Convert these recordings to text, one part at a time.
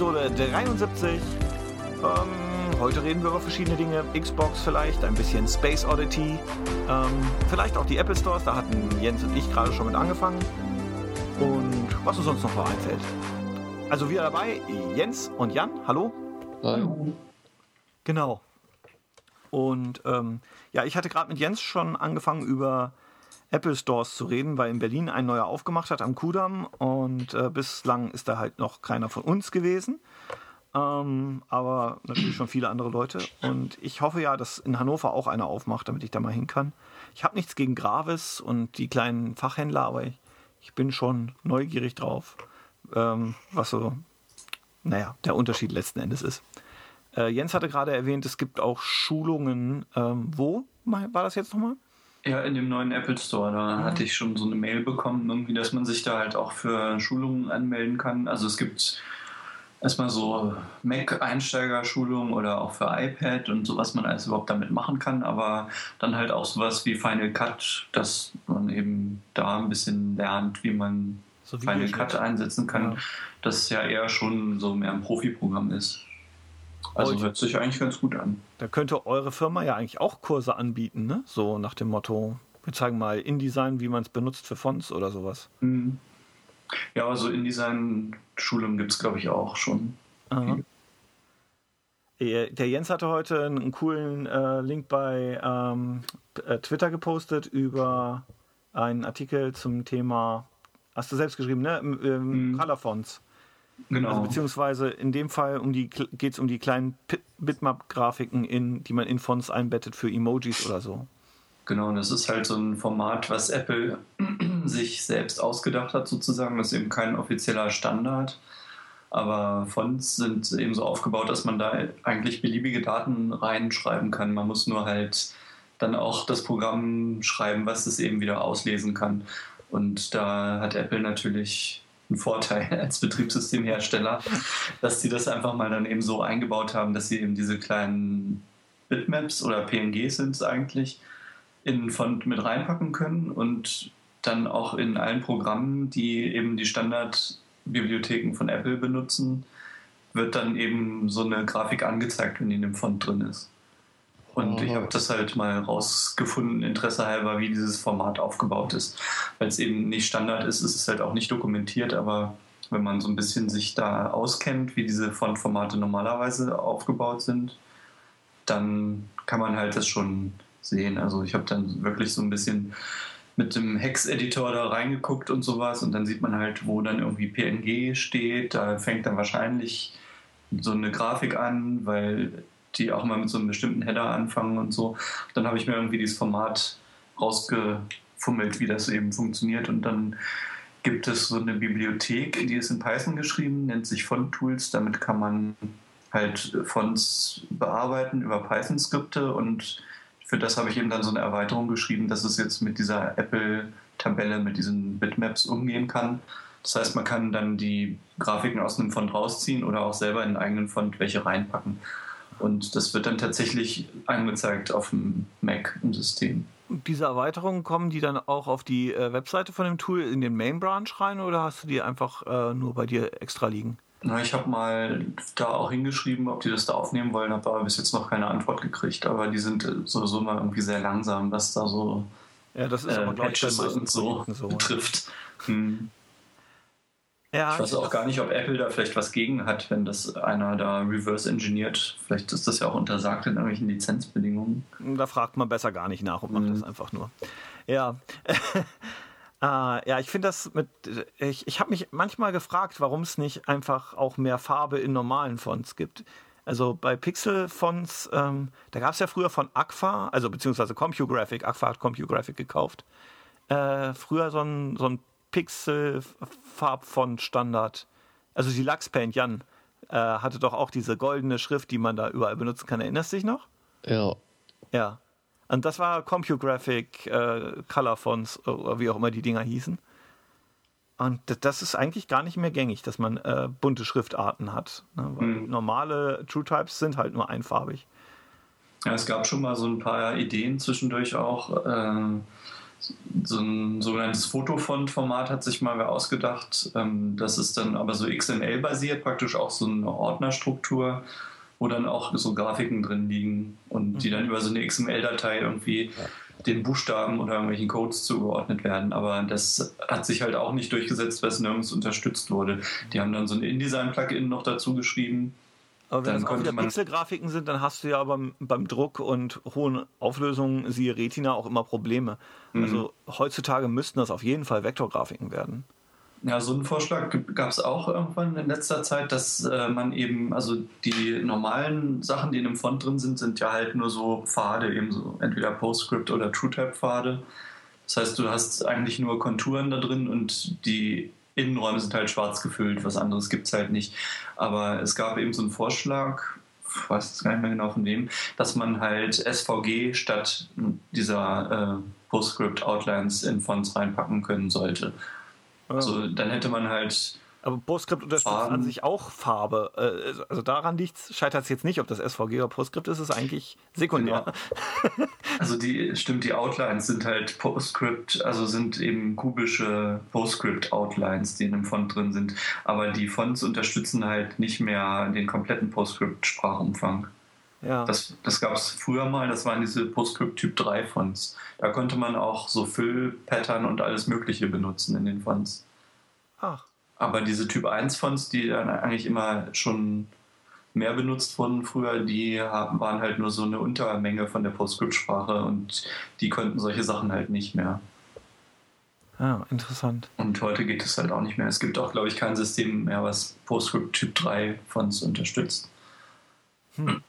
Episode 73. Ähm, heute reden wir über verschiedene Dinge. Xbox vielleicht, ein bisschen Space Oddity, ähm, vielleicht auch die Apple Stores, da hatten Jens und ich gerade schon mit angefangen. Und was uns sonst noch so einfällt. Also wieder dabei, Jens und Jan, hallo. Hallo. Genau. Und ähm, ja, ich hatte gerade mit Jens schon angefangen über Apple Stores zu reden, weil in Berlin ein neuer aufgemacht hat am Kudamm und äh, bislang ist da halt noch keiner von uns gewesen. Ähm, aber natürlich schon viele andere Leute. Und ich hoffe ja, dass in Hannover auch einer aufmacht, damit ich da mal hin kann. Ich habe nichts gegen Gravis und die kleinen Fachhändler, aber ich, ich bin schon neugierig drauf, ähm, was so, naja, der Unterschied letzten Endes ist. Äh, Jens hatte gerade erwähnt, es gibt auch Schulungen. Ähm, wo war das jetzt nochmal? Ja, in dem neuen Apple Store. Da mhm. hatte ich schon so eine Mail bekommen, irgendwie, dass man sich da halt auch für Schulungen anmelden kann. Also es gibt erstmal so Mac-Einsteigerschulungen oder auch für iPad und so, was man alles überhaupt damit machen kann, aber dann halt auch sowas wie Final Cut, dass man eben da ein bisschen lernt, wie man so Final Cut einsetzen kann, ja. das ja eher schon so mehr ein Profiprogramm ist. Also hört sich eigentlich ganz gut an. Da könnte eure Firma ja eigentlich auch Kurse anbieten, ne? So nach dem Motto, wir zeigen mal InDesign, wie man es benutzt für Fonts oder sowas. Mhm. Ja, also InDesign-Schulungen gibt es, glaube ich, auch schon. Der Jens hatte heute einen coolen äh, Link bei ähm, äh, Twitter gepostet über einen Artikel zum Thema, hast du selbst geschrieben, ne? Ähm, mhm. Color Fonts. Genau. Also beziehungsweise in dem Fall um geht es um die kleinen Bitmap-Grafiken, die man in Fonts einbettet für Emojis oder so. Genau, und das ist halt so ein Format, was Apple sich selbst ausgedacht hat, sozusagen. Das ist eben kein offizieller Standard. Aber Fonts sind eben so aufgebaut, dass man da eigentlich beliebige Daten reinschreiben kann. Man muss nur halt dann auch das Programm schreiben, was es eben wieder auslesen kann. Und da hat Apple natürlich ein Vorteil als Betriebssystemhersteller, dass sie das einfach mal dann eben so eingebaut haben, dass sie eben diese kleinen Bitmaps oder PNGs sind es eigentlich in Font mit reinpacken können und dann auch in allen Programmen, die eben die Standardbibliotheken von Apple benutzen, wird dann eben so eine Grafik angezeigt, wenn die in dem Font drin ist. Und ich habe das halt mal rausgefunden, Interesse halber, wie dieses Format aufgebaut ist. Weil es eben nicht Standard ist, ist es halt auch nicht dokumentiert, aber wenn man so ein bisschen sich da auskennt, wie diese Fontformate normalerweise aufgebaut sind, dann kann man halt das schon sehen. Also ich habe dann wirklich so ein bisschen mit dem Hex-Editor da reingeguckt und sowas und dann sieht man halt, wo dann irgendwie PNG steht. Da fängt dann wahrscheinlich so eine Grafik an, weil die auch mal mit so einem bestimmten Header anfangen und so. Dann habe ich mir irgendwie dieses Format rausgefummelt, wie das eben funktioniert und dann gibt es so eine Bibliothek, die ist in Python geschrieben, nennt sich Font Tools. Damit kann man halt Fonts bearbeiten über Python-Skripte und für das habe ich eben dann so eine Erweiterung geschrieben, dass es jetzt mit dieser Apple-Tabelle, mit diesen Bitmaps umgehen kann. Das heißt, man kann dann die Grafiken aus einem Font rausziehen oder auch selber in einen eigenen Font welche reinpacken. Und das wird dann tatsächlich angezeigt auf dem Mac im System. Und diese Erweiterungen kommen die dann auch auf die äh, Webseite von dem Tool in den Main Branch rein oder hast du die einfach äh, nur bei dir extra liegen? Na, ich habe mal da auch hingeschrieben, ob die das da aufnehmen wollen, habe aber bis jetzt noch keine Antwort gekriegt. Aber die sind äh, sowieso mal irgendwie sehr langsam, was da so ja, das ist aber, äh, Patches und so, so betrifft. Hm. Ja, ich weiß auch gar nicht, ob Apple da vielleicht was gegen hat, wenn das einer da reverse engineert. Vielleicht ist das ja auch untersagt in irgendwelchen Lizenzbedingungen. Da fragt man besser gar nicht nach und macht mhm. das einfach nur. Ja. Uh, ja, ich finde das mit. Ich, ich habe mich manchmal gefragt, warum es nicht einfach auch mehr Farbe in normalen Fonts gibt. Also bei Pixel-Fonts, ähm, da gab es ja früher von Agfa, also beziehungsweise CompuGraphic, Agfa hat CompuGraphic gekauft, äh, früher so ein, so ein Pixel-Farbfont-Standard. Also die Lachspaint, Jan, äh, hatte doch auch diese goldene Schrift, die man da überall benutzen kann. Erinnerst du dich noch? Ja. Ja. Und das war CompuGraphic äh, Color Fonts, oder wie auch immer die Dinger hießen. Und das ist eigentlich gar nicht mehr gängig, dass man äh, bunte Schriftarten hat. Ne? Weil mhm. normale True Types sind halt nur einfarbig. Ja, es gab schon mal so ein paar Ideen zwischendurch auch. Äh so ein sogenanntes Fotofont-Format hat sich mal wer ausgedacht. Ähm, das ist dann aber so XML-basiert, praktisch auch so eine Ordnerstruktur, wo dann auch so Grafiken drin liegen und die dann mhm. über so eine XML-Datei irgendwie den Buchstaben oder irgendwelchen Codes zugeordnet werden. Aber das hat sich halt auch nicht durchgesetzt, weil es nirgends unterstützt wurde. Die haben dann so ein InDesign-Plugin noch dazu geschrieben aber wenn dann das auch wieder Pixelgrafiken sind, dann hast du ja beim, beim Druck und hohen Auflösungen, siehe Retina, auch immer Probleme. Mhm. Also heutzutage müssten das auf jeden Fall Vektorgrafiken werden. Ja, so einen Vorschlag gab es auch irgendwann in letzter Zeit, dass äh, man eben, also die normalen Sachen, die in einem Font drin sind, sind ja halt nur so Pfade, eben so entweder PostScript oder TrueType-Pfade. Das heißt, du hast eigentlich nur Konturen da drin und die Innenräume sind halt schwarz gefüllt, was anderes gibt es halt nicht. Aber es gab eben so einen Vorschlag, ich weiß jetzt gar nicht mehr genau von wem, dass man halt SVG statt dieser äh, PostScript Outlines in Fonts reinpacken können sollte. Also dann hätte man halt aber PostScript unterstützt Farben. an sich auch Farbe. Äh, also daran scheitert es jetzt nicht, ob das SVG oder PostScript ist, ist eigentlich sekundär. Genau. Also die stimmt, die Outlines sind halt PostScript, also sind eben kubische PostScript-Outlines, die in einem Font drin sind. Aber die Fonts unterstützen halt nicht mehr den kompletten PostScript-Sprachumfang. Ja. Das, das gab es früher mal, das waren diese PostScript Typ 3 Fonts. Da konnte man auch so Füll-Pattern und alles Mögliche benutzen in den Fonts. Ach. Aber diese Typ 1 Fonts, die dann eigentlich immer schon mehr benutzt wurden früher, die haben, waren halt nur so eine Untermenge von der PostScript-Sprache und die konnten solche Sachen halt nicht mehr. Ah, interessant. Und heute geht es halt auch nicht mehr. Es gibt auch, glaube ich, kein System mehr, was PostScript Typ 3 Fonts unterstützt. Hm.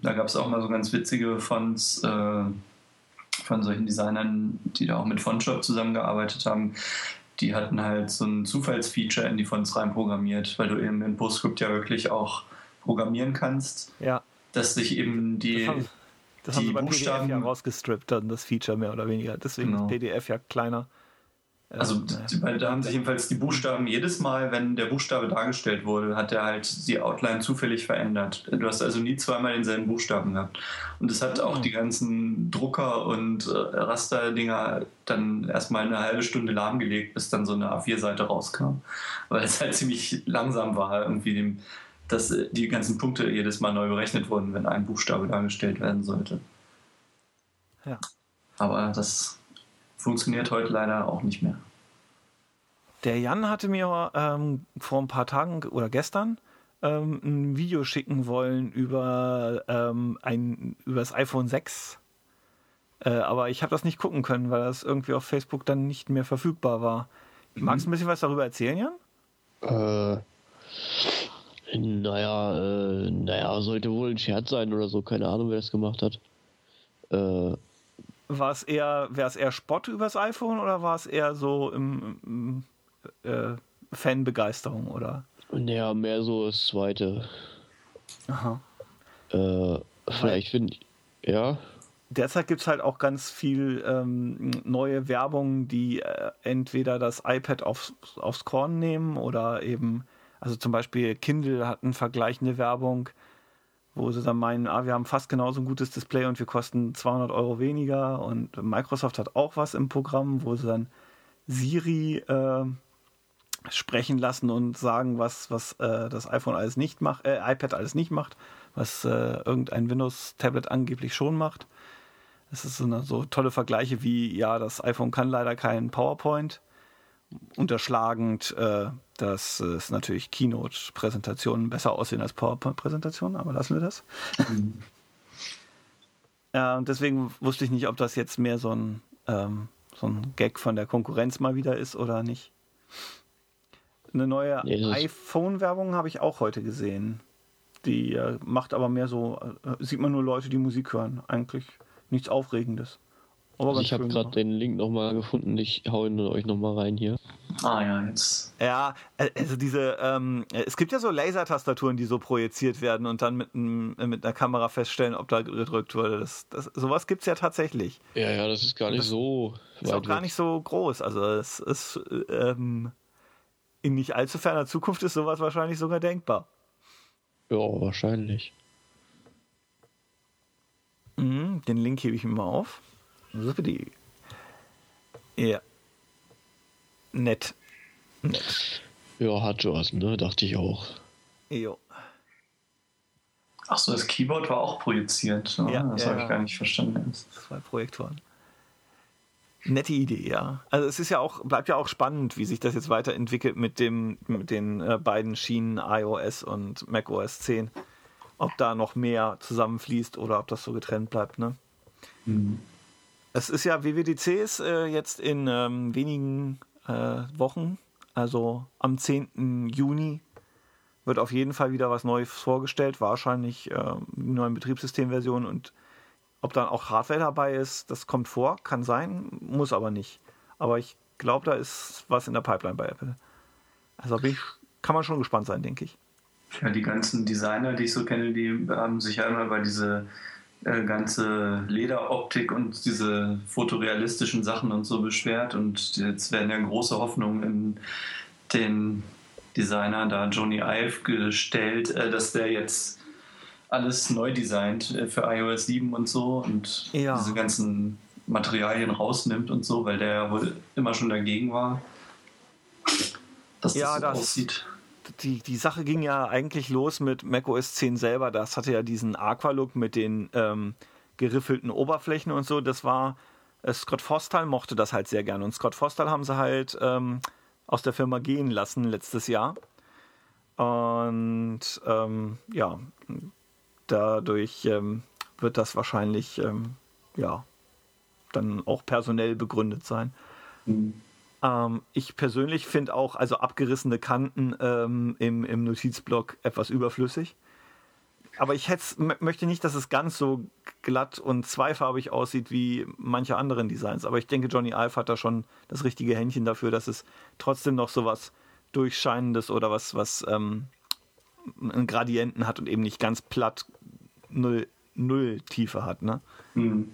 Da gab es auch mal so ganz witzige Fonts äh, von solchen Designern, die da auch mit Fontshop zusammengearbeitet haben die hatten halt so ein Zufallsfeature in die Fonts reinprogrammiert, weil du eben in PostScript ja wirklich auch programmieren kannst. Ja. Dass sich eben die. Das haben, das die haben sie beim Buchstaben, PDF ja rausgestrippt, dann das Feature mehr oder weniger. Deswegen genau. ist PDF ja kleiner. Also ja. da haben sich jedenfalls die Buchstaben jedes Mal, wenn der Buchstabe dargestellt wurde, hat er halt die Outline zufällig verändert. Du hast also nie zweimal denselben Buchstaben gehabt. Und es hat auch oh. die ganzen Drucker und äh, Rasterdinger dann erstmal eine halbe Stunde lahmgelegt, bis dann so eine A4-Seite rauskam. Weil es halt ziemlich langsam war, irgendwie dass die ganzen Punkte jedes Mal neu berechnet wurden, wenn ein Buchstabe dargestellt werden sollte. Ja. Aber das funktioniert heute leider auch nicht mehr. Der Jan hatte mir ähm, vor ein paar Tagen oder gestern ähm, ein Video schicken wollen über, ähm, ein, über das iPhone 6. Äh, aber ich habe das nicht gucken können, weil das irgendwie auf Facebook dann nicht mehr verfügbar war. Mhm. Magst du ein bisschen was darüber erzählen, Jan? Äh, naja, äh, naja, sollte wohl ein Scherz sein oder so. Keine Ahnung, wer das gemacht hat. Äh, war es eher, wäre es eher Spott übers iPhone oder war es eher so im, im äh, Fanbegeisterung oder? Naja, mehr so das zweite. Aha. Äh, vielleicht finde ich, ja. Derzeit gibt es halt auch ganz viel ähm, neue Werbung, die äh, entweder das iPad aufs, aufs Korn nehmen oder eben, also zum Beispiel Kindle hat eine vergleichende Werbung wo sie dann meinen, ah, wir haben fast genauso ein gutes Display und wir kosten 200 Euro weniger. Und Microsoft hat auch was im Programm, wo sie dann Siri äh, sprechen lassen und sagen, was, was äh, das iPhone alles nicht macht, äh, iPad alles nicht macht, was äh, irgendein Windows-Tablet angeblich schon macht. Das ist so, eine, so tolle Vergleiche wie, ja, das iPhone kann leider kein PowerPoint. Unterschlagend, äh, dass es natürlich Keynote-Präsentationen besser aussehen als PowerPoint-Präsentationen, aber lassen wir das. Mhm. äh, deswegen wusste ich nicht, ob das jetzt mehr so ein, ähm, so ein Gag von der Konkurrenz mal wieder ist oder nicht. Eine neue nee, iPhone-Werbung habe ich auch heute gesehen. Die äh, macht aber mehr so, äh, sieht man nur Leute, die Musik hören. Eigentlich nichts Aufregendes. Also ich habe gerade den Link nochmal gefunden. Ich hau ihn euch nochmal rein hier. Ah ja, jetzt. Ja, äh, also diese, ähm, es gibt ja so Lasertastaturen, die so projiziert werden und dann mit, mit einer Kamera feststellen, ob da gedrückt wurde. Das, das, sowas gibt es ja tatsächlich. Ja, ja, das ist gar nicht das so. Ist auch gar nicht so groß. Also es ist ähm, in nicht allzu ferner Zukunft ist sowas wahrscheinlich sogar denkbar. Ja, wahrscheinlich. Mhm, den Link hebe ich mir mal auf. Ja. Nett. Nett. Ja, hat was, ne? Dachte ich auch. Jo. Ach so, das Keyboard war auch projiziert. Ne? Ja, das ja, habe ich gar nicht verstanden. Zwei Projektoren. Nette Idee, ja. Also es ist ja auch, bleibt ja auch spannend, wie sich das jetzt weiterentwickelt mit dem, mit den äh, beiden Schienen iOS und macOS 10. Ob da noch mehr zusammenfließt oder ob das so getrennt bleibt, ne? Mhm. Es ist ja WWDC ist äh, jetzt in ähm, wenigen äh, Wochen, also am 10. Juni, wird auf jeden Fall wieder was Neues vorgestellt. Wahrscheinlich äh, die neuen Betriebssystemversionen und ob dann auch Hardware dabei ist, das kommt vor, kann sein, muss aber nicht. Aber ich glaube, da ist was in der Pipeline bei Apple. Also ich, kann man schon gespannt sein, denke ich. Ja, die ganzen Designer, die ich so kenne, die haben sich ja immer über diese ganze Lederoptik und diese fotorealistischen Sachen und so beschwert. Und jetzt werden ja große Hoffnungen in den Designer da Johnny Ive gestellt, äh, dass der jetzt alles neu designt äh, für iOS 7 und so und Ja. diese ganzen Materialien rausnimmt und so, weil der ja wohl immer schon dagegen war, dass Ja, das so das- aussieht. Die, die Sache ging ja eigentlich los mit macOS 10 selber. Das hatte ja diesen Aqua-Look mit den ähm, geriffelten Oberflächen und so. Das war, äh, Scott Forstall mochte das halt sehr gerne. Und Scott Forstall haben sie halt ähm, aus der Firma gehen lassen letztes Jahr. Und ähm, ja, dadurch ähm, wird das wahrscheinlich ähm, ja dann auch personell begründet sein. Mhm. Ähm, ich persönlich finde auch, also abgerissene Kanten ähm, im, im Notizblock etwas überflüssig. Aber ich möchte nicht, dass es ganz so glatt und zweifarbig aussieht wie manche anderen Designs. Aber ich denke, Johnny Ive hat da schon das richtige Händchen dafür, dass es trotzdem noch so was Durchscheinendes oder was, was ähm, einen Gradienten hat und eben nicht ganz platt null, null Tiefe hat. Ne? Hm.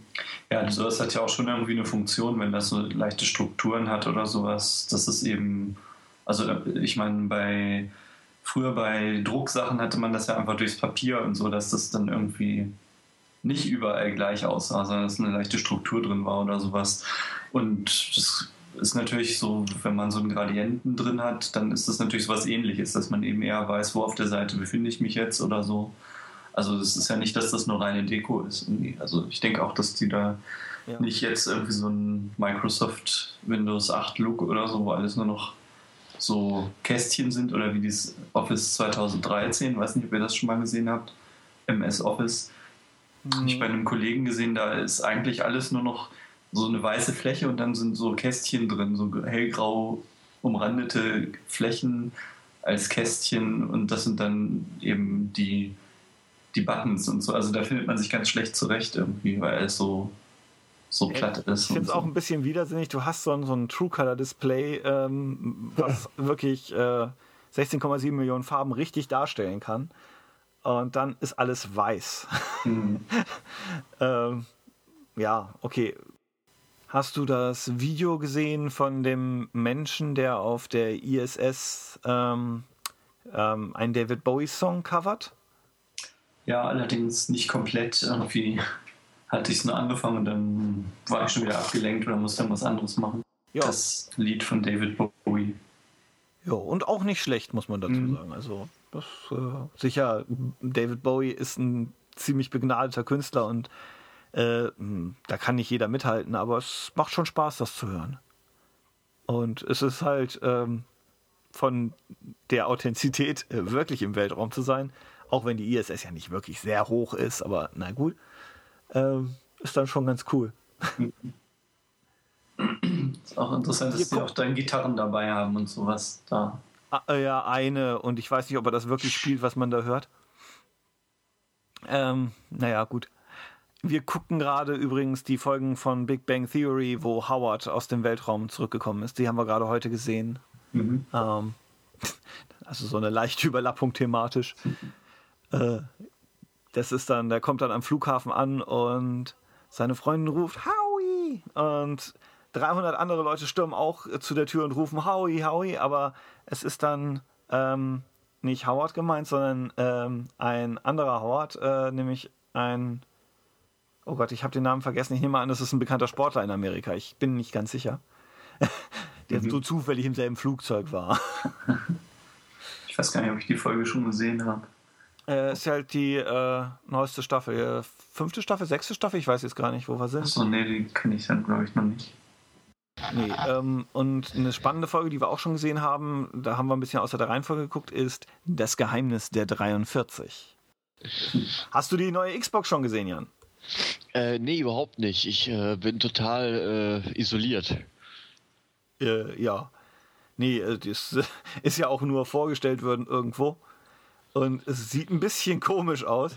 Ja, sowas hat ja auch schon irgendwie eine Funktion, wenn das so leichte Strukturen hat oder sowas. Das ist eben, also ich meine, bei früher bei Drucksachen hatte man das ja einfach durchs Papier und so, dass das dann irgendwie nicht überall gleich aussah, sondern dass eine leichte Struktur drin war oder sowas. Und das ist natürlich so, wenn man so einen Gradienten drin hat, dann ist das natürlich so was ähnliches, dass man eben eher weiß, wo auf der Seite befinde ich mich jetzt oder so. Also es ist ja nicht, dass das nur reine Deko ist. Irgendwie. Also ich denke auch, dass die da Ja. nicht jetzt irgendwie so ein Microsoft Windows 8 Look oder so, wo alles nur noch so Kästchen sind oder wie dieses Office 2013, weiß nicht, ob ihr das schon mal gesehen habt, MS Office. Hab Ich bei einem Kollegen gesehen, da ist eigentlich alles nur noch so eine weiße Fläche und dann sind so Kästchen drin, so hellgrau umrandete Flächen als Kästchen und das sind dann eben die, die Buttons und so. Also da findet man sich ganz schlecht zurecht irgendwie, weil es so, so platt ist. Ich finde es so. auch ein bisschen widersinnig. Du hast so ein, so ein True Color Display, ähm, was wirklich äh, 16,7 Millionen Farben richtig darstellen kann. Und dann ist alles weiß. Hm. ähm, ja, okay. Hast du das Video gesehen von dem Menschen, der auf der ISS ähm, ähm, einen David Bowie-Song covert? Ja, allerdings nicht komplett. Irgendwie hatte ich es nur angefangen und dann war ich schon wieder abgelenkt oder musste dann was anderes machen. Ja. Das Lied von David Bowie. Ja, und auch nicht schlecht, muss man dazu Mhm. sagen. Also, das äh, sicher, David Bowie ist ein ziemlich begnadeter Künstler und äh, mh, da kann nicht jeder mithalten, aber es macht schon Spaß, das zu hören. Und es ist halt ähm, von der Authentizität äh, wirklich im Weltraum zu sein, auch wenn die ISS ja nicht wirklich sehr hoch ist, aber na gut, ähm, ist dann schon ganz cool. Ist auch interessant, dass sie auch dann Gitarren dabei haben und sowas da. Ah, äh, ja, eine und ich weiß nicht, ob er das wirklich spielt, was man da hört. Ähm, naja, gut. Wir gucken gerade übrigens die Folgen von Big Bang Theory, wo Howard aus dem Weltraum zurückgekommen ist. Die haben wir gerade heute gesehen. Mhm. Ähm, also so eine leichte Überlappung thematisch. Äh, das ist dann, der kommt dann am Flughafen an und seine Freundin ruft Howie und 300 andere Leute stürmen auch zu der Tür und rufen Howie, Howie, aber es ist dann ähm, nicht Howard gemeint, sondern ähm, ein anderer Howard, äh, nämlich ein Oh Gott, ich habe den Namen vergessen. Ich nehme an, das ist ein bekannter Sportler in Amerika. Ich bin nicht ganz sicher. der mhm. so zufällig im selben Flugzeug war. Ich weiß gar nicht, ob ich die Folge schon gesehen habe. Äh, ist halt die äh, neueste Staffel. Fünfte Staffel, sechste Staffel, ich weiß jetzt gar nicht, wo wir sind. Achso, nee, die kenne ich dann, glaube ich, noch nicht. Nee, ähm, und eine spannende Folge, die wir auch schon gesehen haben, da haben wir ein bisschen außer der Reihenfolge geguckt, ist Das Geheimnis der 43. Hast du die neue Xbox schon gesehen, Jan? Äh, nee, überhaupt nicht. Ich äh, bin total äh, isoliert. Äh, ja. Nee, äh, das ist ja auch nur vorgestellt worden irgendwo. Und es sieht ein bisschen komisch aus.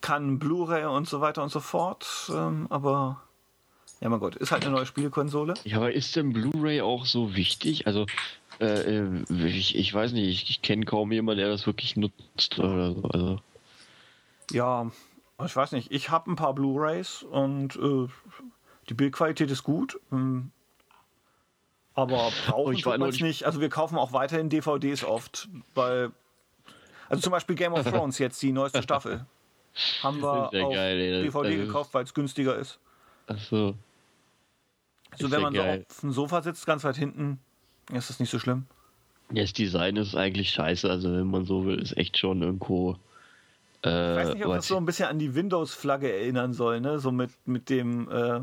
Kann Blu-ray und so weiter und so fort. Ähm, aber ja, mein Gott, ist halt eine neue Spielekonsole. Ja, aber ist denn Blu-ray auch so wichtig? Also, äh, äh ich, ich weiß nicht, ich, ich kenne kaum jemanden, der das wirklich nutzt oder so. Also. Ja, ich weiß nicht. Ich habe ein paar Blu-rays und äh, die Bildqualität ist gut. Ähm, aber brauchen wir es nicht. Also wir kaufen auch weiterhin DVDs oft, weil also zum Beispiel Game of Thrones jetzt die neueste Staffel haben wir auf geil, DVD also gekauft, weil es günstiger ist. Ach so. Also wenn man geil. so auf dem Sofa sitzt, ganz weit hinten, ist das nicht so schlimm. Ja, das Design ist eigentlich scheiße, also wenn man so will, ist echt schon irgendwo. Äh, ich weiß nicht, ob das so ein bisschen an die Windows-Flagge erinnern soll, ne? So mit, mit dem, äh,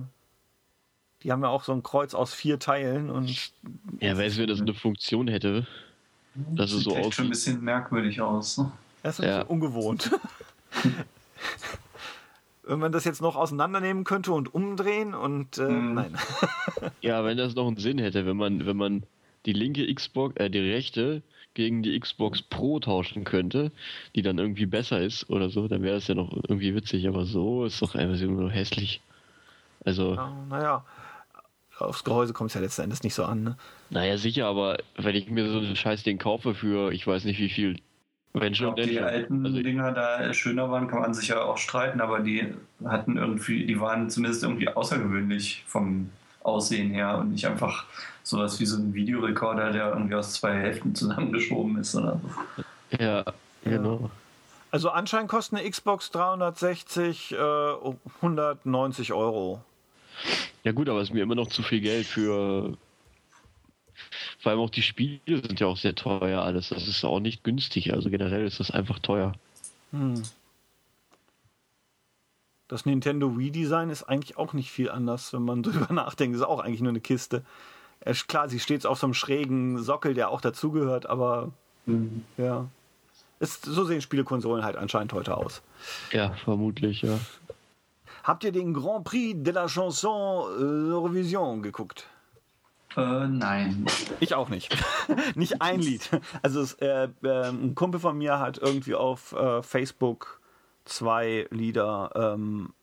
die haben ja auch so ein Kreuz aus vier Teilen und. Ja, weißt du, wenn das eine Funktion hätte, dass es so aussieht. schon ein bisschen merkwürdig aus. Ne? Das ist ja. ungewohnt. wenn man das jetzt noch auseinandernehmen könnte und umdrehen und äh, mm. nein. ja, wenn das noch einen Sinn hätte, wenn man, wenn man die linke Xbox, äh, die rechte gegen die Xbox Pro tauschen könnte, die dann irgendwie besser ist oder so, dann wäre das ja noch irgendwie witzig, aber so ist doch einfach nur hässlich. Also. Ja, naja, aufs Gehäuse kommt es ja letzten Endes nicht so an, ne? Naja, sicher, aber wenn ich mir so ein Scheißding kaufe für, ich weiß nicht wie viel wenn schon, Ob die schon. alten also Dinger da schöner waren, kann man sich ja auch streiten, aber die hatten irgendwie, die waren zumindest irgendwie außergewöhnlich vom Aussehen her und nicht einfach sowas wie so ein Videorekorder, der irgendwie aus zwei Hälften zusammengeschoben ist oder so. Ja, genau. Also anscheinend kostet eine Xbox 360 äh, 190 Euro. Ja gut, aber es ist mir immer noch zu viel Geld für vor allem auch die Spiele sind ja auch sehr teuer alles. Das ist auch nicht günstig. Also generell ist das einfach teuer. Hm. Das Nintendo Wii Design ist eigentlich auch nicht viel anders, wenn man drüber nachdenkt. Das ist auch eigentlich nur eine Kiste. Klar, sie steht auf so einem schrägen Sockel, der auch dazugehört, aber mhm. ja. Ist, so sehen Spielekonsolen halt anscheinend heute aus. Ja, vermutlich, ja. Habt ihr den Grand Prix de la Chanson äh, Eurovision geguckt? Äh, nein. Ich auch nicht. nicht ein Lied. Also es, äh, äh, ein Kumpel von mir hat irgendwie auf äh, Facebook zwei Lieder ähm,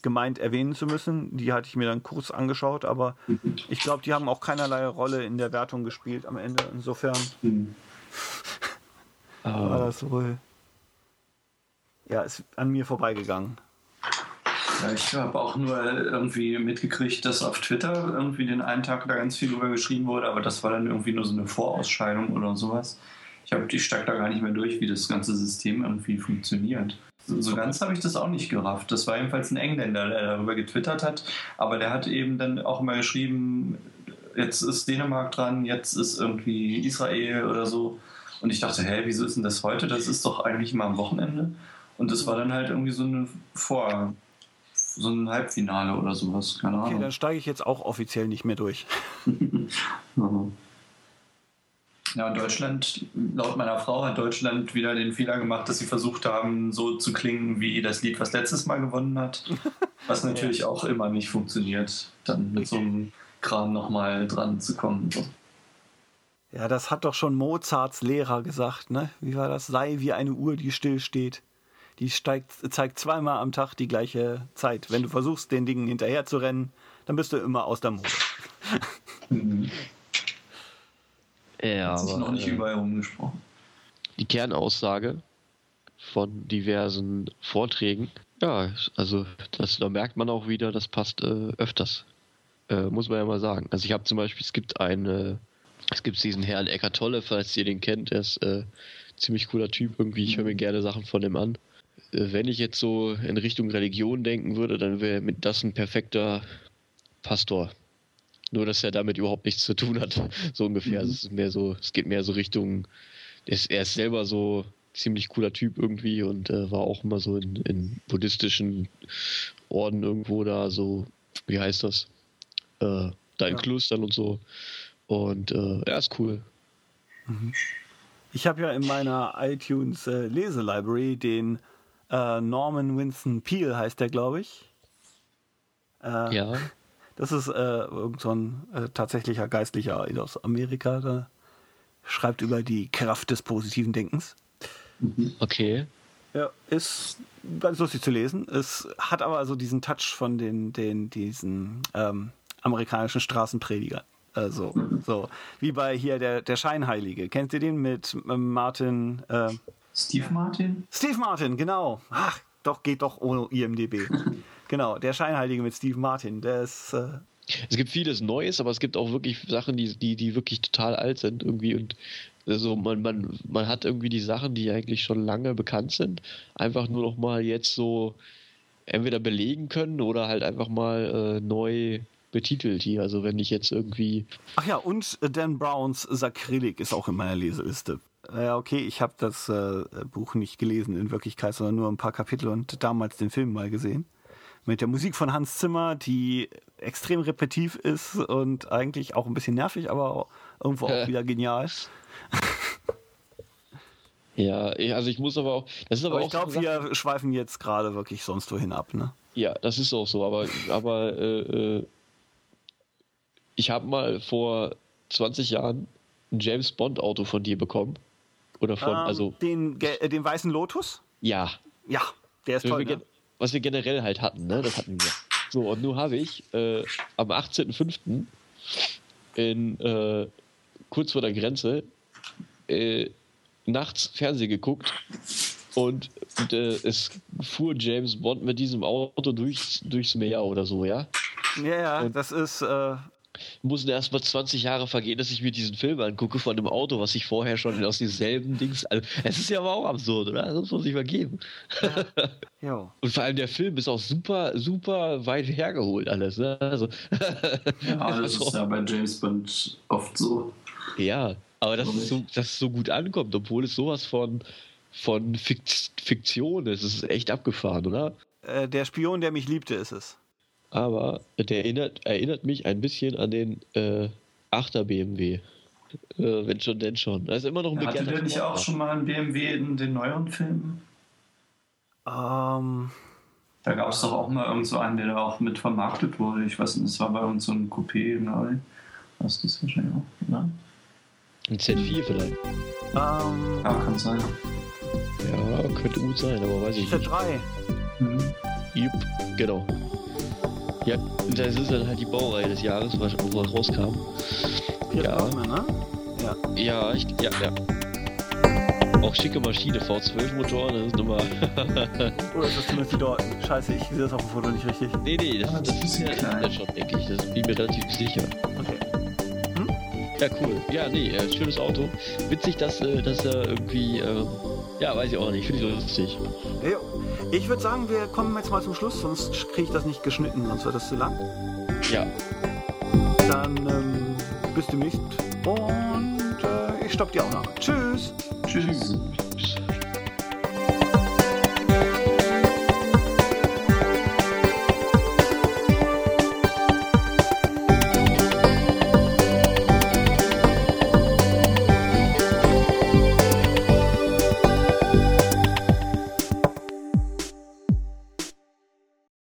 gemeint erwähnen zu müssen. Die hatte ich mir dann kurz angeschaut, aber ich glaube, die haben auch keinerlei Rolle in der Wertung gespielt am Ende. Insofern mhm. war das wohl ja, ist an mir vorbeigegangen. Ich habe auch nur irgendwie mitgekriegt, dass auf Twitter irgendwie den einen Tag da ganz viel drüber geschrieben wurde, aber das war dann irgendwie nur so eine Vorausscheidung oder sowas. Ich habe die steig da gar nicht mehr durch, wie das ganze System irgendwie funktioniert. So, so ganz habe ich das auch nicht gerafft. Das war jedenfalls ein Engländer, der darüber getwittert hat, aber der hat eben dann auch immer geschrieben, jetzt ist Dänemark dran, jetzt ist irgendwie Israel oder so. Und ich dachte, hä, wieso ist denn das heute? Das ist doch eigentlich immer am Wochenende. Und das war dann halt irgendwie so eine Vor so ein Halbfinale oder sowas. Keine Ahnung. Okay, dann steige ich jetzt auch offiziell nicht mehr durch. ja, Deutschland, laut meiner Frau hat Deutschland wieder den Fehler gemacht, dass sie versucht haben, so zu klingen wie das Lied, was letztes Mal gewonnen hat. Was natürlich ja. auch immer nicht funktioniert, dann mit so einem Kram nochmal dran zu kommen. Ja, das hat doch schon Mozarts Lehrer gesagt, ne? Wie war das? Sei wie eine Uhr, die stillsteht die steigt, zeigt zweimal am Tag die gleiche Zeit. Wenn du versuchst, den Dingen hinterher zu rennen, dann bist du immer aus der Mode. Mhm. Ja, Hat sich noch nicht äh, überall rumgesprochen. Die Kernaussage von diversen Vorträgen, ja, also das, da merkt man auch wieder, das passt äh, öfters. Äh, muss man ja mal sagen. Also ich habe zum Beispiel, es gibt eine, es gibt diesen Herrn Eckart Tolle, falls ihr den kennt, der ist äh, ziemlich cooler Typ irgendwie. Ich höre mir mhm. gerne Sachen von dem an. Wenn ich jetzt so in Richtung Religion denken würde, dann wäre das ein perfekter Pastor. Nur, dass er damit überhaupt nichts zu tun hat, so ungefähr. Mhm. Es ist mehr so, es geht mehr so Richtung, er ist, er ist selber so ziemlich cooler Typ irgendwie und äh, war auch immer so in, in, buddhistischen Orden irgendwo da, so, wie heißt das? Äh, da in ja. Klöstern und so. Und äh, er ist cool. Mhm. Ich habe ja in meiner iTunes äh, Leselibrary den äh, Norman Winston Peel, heißt der, glaube ich. Äh, ja. Das ist äh, irgend so ein äh, tatsächlicher Geistlicher aus Amerika, der schreibt über die Kraft des positiven Denkens. Mhm. Okay. Ja, ist ganz lustig zu lesen. Es hat aber also diesen Touch von den, den diesen ähm, amerikanischen Straßenpredigern. Also, so, wie bei hier der, der Scheinheilige. Kennt ihr den mit ähm, Martin? Äh, Steve Martin? Steve Martin, genau. Ach, doch, geht doch ohne IMDB. genau, der Scheinheilige mit Steve Martin. Der ist. Äh, es gibt vieles Neues, aber es gibt auch wirklich Sachen, die, die, die wirklich total alt sind irgendwie und also man, man, man hat irgendwie die Sachen, die eigentlich schon lange bekannt sind, einfach nur noch mal jetzt so entweder belegen können oder halt einfach mal äh, neu betitelt hier. Also wenn ich jetzt irgendwie. Ach ja, und Dan Browns Sakrileg ist auch in meiner Leseliste. Ja, okay, ich habe das äh, Buch nicht gelesen in Wirklichkeit, sondern nur ein paar Kapitel und damals den Film mal gesehen. Mit der Musik von Hans Zimmer, die extrem repetitiv ist und eigentlich auch ein bisschen nervig, aber irgendwo auch wieder genial. Ja, also ich muss aber auch. Das ist aber, aber ich glaube, wir schweifen jetzt gerade wirklich sonst wohin ab, ne? Ja, das ist auch so, aber, aber äh, äh ich habe mal vor 20 Jahren ein James Bond Auto von dir bekommen. Oder von, ähm, also. Den, äh, den weißen Lotus? Ja. Ja, der ist toll. Ne? Was wir generell halt hatten, ne? Das hatten wir. So, und nun habe ich äh, am 18.05. in äh, kurz vor der Grenze äh, nachts Fernsehen geguckt und, und äh, es fuhr James Bond mit diesem Auto durchs, durchs Meer oder so, ja? Ja, ja, und das ist äh, mussten erst mal 20 Jahre vergehen, dass ich mir diesen Film angucke von dem Auto, was ich vorher schon aus dieselben Dings. Also, es ist ja aber auch absurd, oder? Das muss man sich mal geben. Ja. Und vor allem der Film ist auch super, super weit hergeholt, alles. Ne? Also, ja, das ist ja bei James Bond oft so. Ja, aber dass es, so, dass es so gut ankommt, obwohl es sowas von, von Fiktion ist, das ist echt abgefahren, oder? Äh, der Spion, der mich liebte, ist es aber der erinnert, erinnert mich ein bisschen an den äh, 8er BMW. Äh, wenn schon, denn schon. Das ist immer noch ein ja, Hatte der nicht auch schon mal ein BMW in den neueren Filmen? Ähm. Da gab es doch auch mal irgend so einen, der da auch mit vermarktet wurde. Ich weiß nicht, das war bei uns so ein Coupé neu. Was ist das wahrscheinlich auch, oder? Ein Z4 vielleicht. Ähm. Ja, kann sein. Ja, könnte gut sein, aber weiß ich Z3. nicht. Z3. Mhm. Jupp, genau. Ja, das ist dann halt die Baureihe des Jahres, was rauskam. Ja. ne? Ja. Ja, ich, ja, ja. Auch schicke Maschine, V12-Motor, das ist Nummer. oh, das ist Timothy Dalton. Scheiße, ich sehe das auf dem Foto nicht richtig. Nee, nee, das, das, das ist ja das schon, denke ich. Das bin mir relativ sicher. Okay. Hm? Ja, cool. Ja, nee, äh, schönes Auto. Witzig, dass, äh, dass er irgendwie. Äh, ja, weiß ich auch nicht. Finde ich lustig. Ja, ich würde sagen, wir kommen jetzt mal zum Schluss, sonst kriege ich das nicht geschnitten, sonst wird das zu lang. Ja. Dann ähm, bis demnächst und äh, ich stopp die Aufnahme. Tschüss. Tschüss.